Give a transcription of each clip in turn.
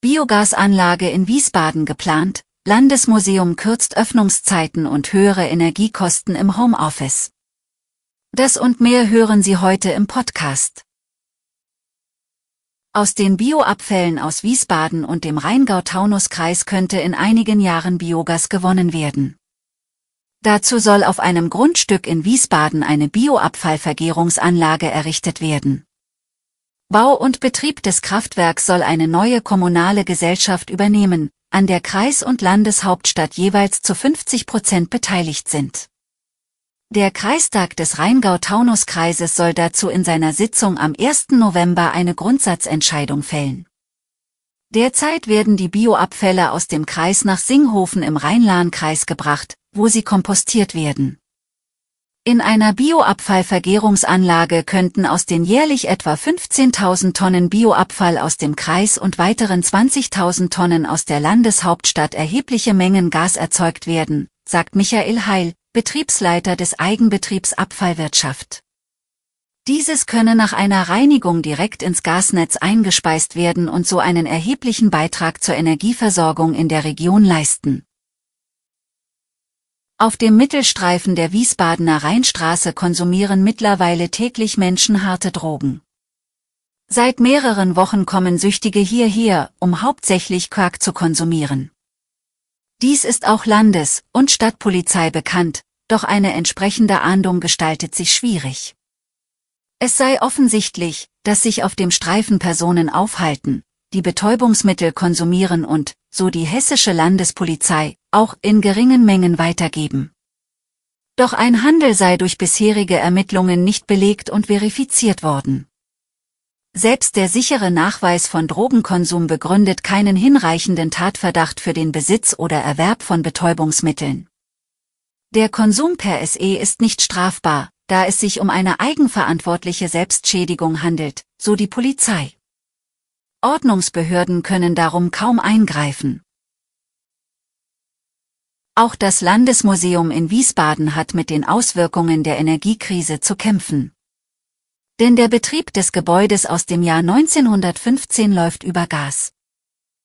Biogasanlage in Wiesbaden geplant, Landesmuseum kürzt Öffnungszeiten und höhere Energiekosten im Homeoffice. Das und mehr hören Sie heute im Podcast. Aus den Bioabfällen aus Wiesbaden und dem Rheingau-Taunus-Kreis könnte in einigen Jahren Biogas gewonnen werden. Dazu soll auf einem Grundstück in Wiesbaden eine Bioabfallvergärungsanlage errichtet werden. Bau und Betrieb des Kraftwerks soll eine neue kommunale Gesellschaft übernehmen, an der Kreis und Landeshauptstadt jeweils zu 50 Prozent beteiligt sind. Der Kreistag des Rheingau-Taunus-Kreises soll dazu in seiner Sitzung am 1. November eine Grundsatzentscheidung fällen. Derzeit werden die Bioabfälle aus dem Kreis nach Singhofen im Rhein-Lahn-Kreis gebracht, wo sie kompostiert werden. In einer Bioabfallvergärungsanlage könnten aus den jährlich etwa 15.000 Tonnen Bioabfall aus dem Kreis und weiteren 20.000 Tonnen aus der Landeshauptstadt erhebliche Mengen Gas erzeugt werden, sagt Michael Heil, Betriebsleiter des Eigenbetriebs Abfallwirtschaft. Dieses könne nach einer Reinigung direkt ins Gasnetz eingespeist werden und so einen erheblichen Beitrag zur Energieversorgung in der Region leisten. Auf dem Mittelstreifen der Wiesbadener Rheinstraße konsumieren mittlerweile täglich Menschen harte Drogen. Seit mehreren Wochen kommen Süchtige hierher, um hauptsächlich Quark zu konsumieren. Dies ist auch Landes- und Stadtpolizei bekannt, doch eine entsprechende Ahndung gestaltet sich schwierig. Es sei offensichtlich, dass sich auf dem Streifen Personen aufhalten, die Betäubungsmittel konsumieren und, so die hessische Landespolizei, auch in geringen Mengen weitergeben. Doch ein Handel sei durch bisherige Ermittlungen nicht belegt und verifiziert worden. Selbst der sichere Nachweis von Drogenkonsum begründet keinen hinreichenden Tatverdacht für den Besitz oder Erwerb von Betäubungsmitteln. Der Konsum per SE ist nicht strafbar, da es sich um eine eigenverantwortliche Selbstschädigung handelt, so die Polizei. Ordnungsbehörden können darum kaum eingreifen. Auch das Landesmuseum in Wiesbaden hat mit den Auswirkungen der Energiekrise zu kämpfen. Denn der Betrieb des Gebäudes aus dem Jahr 1915 läuft über Gas.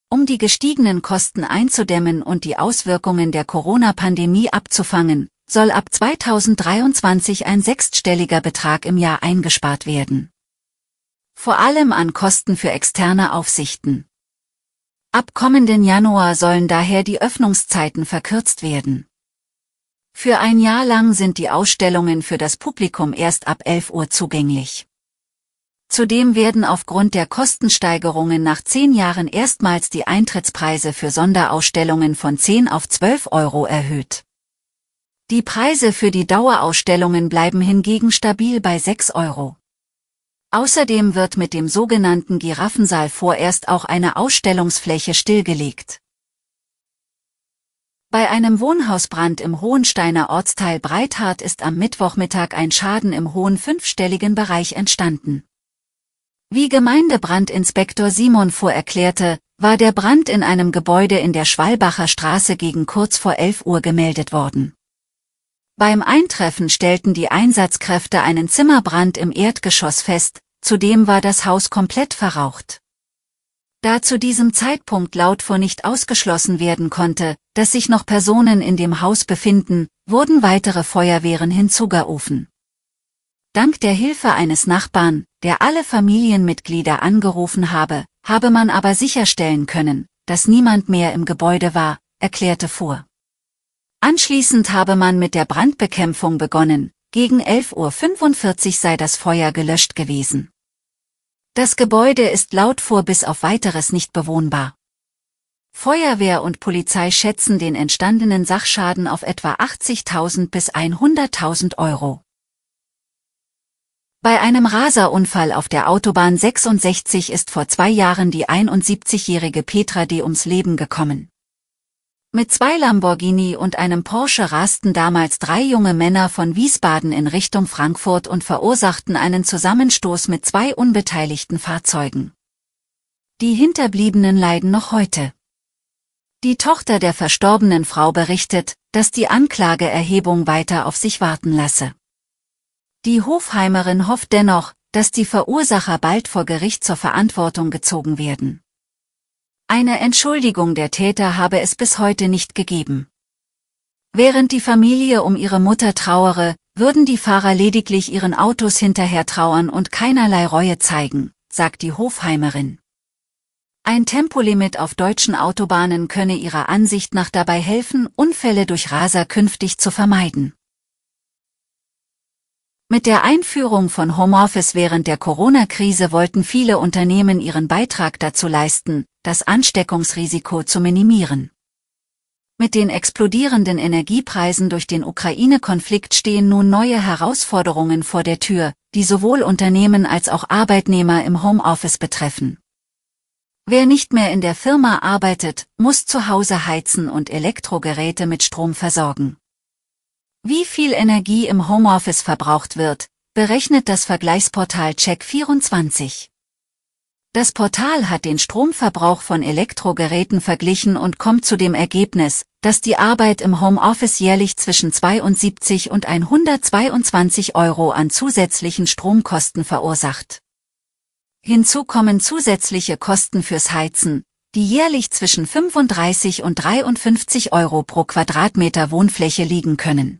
Um die gestiegenen Kosten einzudämmen und die Auswirkungen der Corona-Pandemie abzufangen, soll ab 2023 ein sechsstelliger Betrag im Jahr eingespart werden vor allem an Kosten für externe Aufsichten. Ab kommenden Januar sollen daher die Öffnungszeiten verkürzt werden. Für ein Jahr lang sind die Ausstellungen für das Publikum erst ab 11 Uhr zugänglich. Zudem werden aufgrund der Kostensteigerungen nach zehn Jahren erstmals die Eintrittspreise für Sonderausstellungen von 10 auf 12 Euro erhöht. Die Preise für die Dauerausstellungen bleiben hingegen stabil bei 6 Euro. Außerdem wird mit dem sogenannten Giraffensaal vorerst auch eine Ausstellungsfläche stillgelegt. Bei einem Wohnhausbrand im Hohensteiner Ortsteil Breithardt ist am Mittwochmittag ein Schaden im hohen fünfstelligen Bereich entstanden. Wie Gemeindebrandinspektor Simon Fuhr erklärte, war der Brand in einem Gebäude in der Schwalbacher Straße gegen kurz vor 11 Uhr gemeldet worden. Beim Eintreffen stellten die Einsatzkräfte einen Zimmerbrand im Erdgeschoss fest, zudem war das Haus komplett verraucht. Da zu diesem Zeitpunkt laut vor nicht ausgeschlossen werden konnte, dass sich noch Personen in dem Haus befinden, wurden weitere Feuerwehren hinzugerufen. Dank der Hilfe eines Nachbarn, der alle Familienmitglieder angerufen habe, habe man aber sicherstellen können, dass niemand mehr im Gebäude war, erklärte Fuhr. Anschließend habe man mit der Brandbekämpfung begonnen, gegen 11.45 Uhr sei das Feuer gelöscht gewesen. Das Gebäude ist laut vor bis auf weiteres nicht bewohnbar. Feuerwehr und Polizei schätzen den entstandenen Sachschaden auf etwa 80.000 bis 100.000 Euro. Bei einem Raserunfall auf der Autobahn 66 ist vor zwei Jahren die 71-jährige Petra D. ums Leben gekommen. Mit zwei Lamborghini und einem Porsche rasten damals drei junge Männer von Wiesbaden in Richtung Frankfurt und verursachten einen Zusammenstoß mit zwei unbeteiligten Fahrzeugen. Die Hinterbliebenen leiden noch heute. Die Tochter der verstorbenen Frau berichtet, dass die Anklageerhebung weiter auf sich warten lasse. Die Hofheimerin hofft dennoch, dass die Verursacher bald vor Gericht zur Verantwortung gezogen werden. Eine Entschuldigung der Täter habe es bis heute nicht gegeben. Während die Familie um ihre Mutter trauere, würden die Fahrer lediglich ihren Autos hinterher trauern und keinerlei Reue zeigen, sagt die Hofheimerin. Ein Tempolimit auf deutschen Autobahnen könne ihrer Ansicht nach dabei helfen, Unfälle durch Raser künftig zu vermeiden. Mit der Einführung von Homeoffice während der Corona-Krise wollten viele Unternehmen ihren Beitrag dazu leisten, das Ansteckungsrisiko zu minimieren. Mit den explodierenden Energiepreisen durch den Ukraine-Konflikt stehen nun neue Herausforderungen vor der Tür, die sowohl Unternehmen als auch Arbeitnehmer im Homeoffice betreffen. Wer nicht mehr in der Firma arbeitet, muss zu Hause heizen und Elektrogeräte mit Strom versorgen. Wie viel Energie im Homeoffice verbraucht wird, berechnet das Vergleichsportal Check24. Das Portal hat den Stromverbrauch von Elektrogeräten verglichen und kommt zu dem Ergebnis, dass die Arbeit im Homeoffice jährlich zwischen 72 und 122 Euro an zusätzlichen Stromkosten verursacht. Hinzu kommen zusätzliche Kosten fürs Heizen, die jährlich zwischen 35 und 53 Euro pro Quadratmeter Wohnfläche liegen können.